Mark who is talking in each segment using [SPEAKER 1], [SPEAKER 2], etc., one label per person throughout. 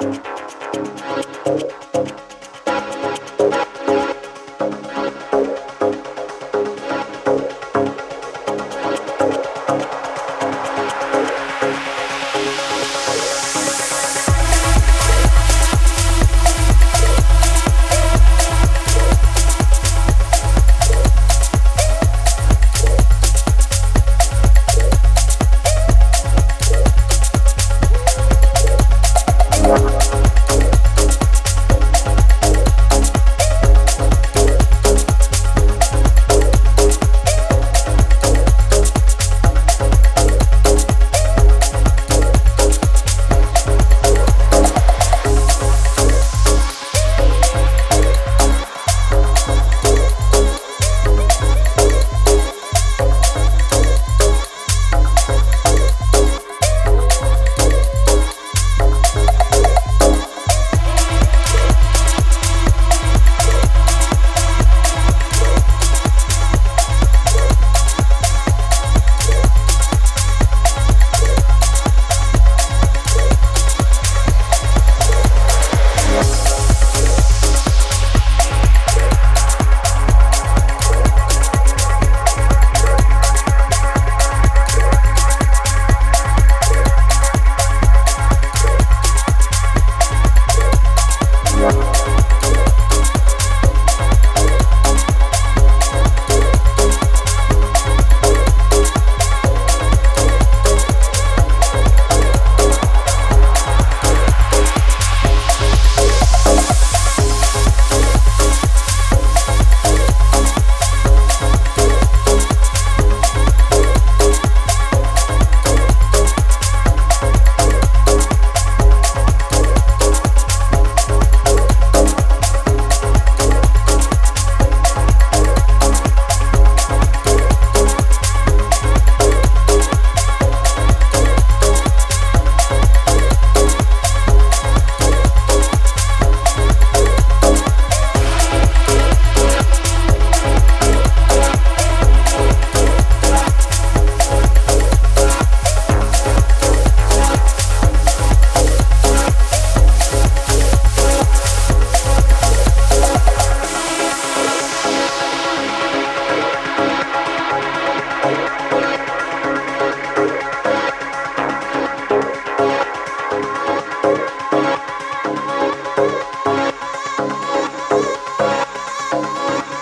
[SPEAKER 1] Música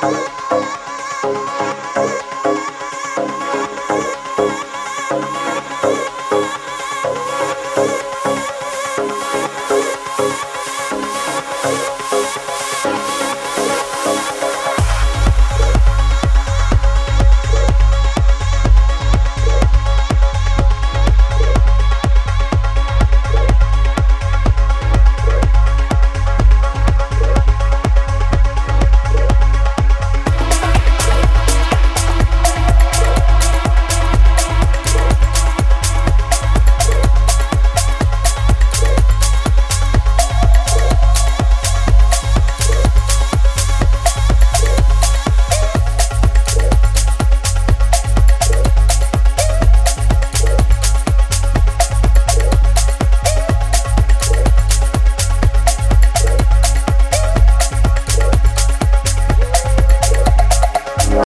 [SPEAKER 1] Thank you.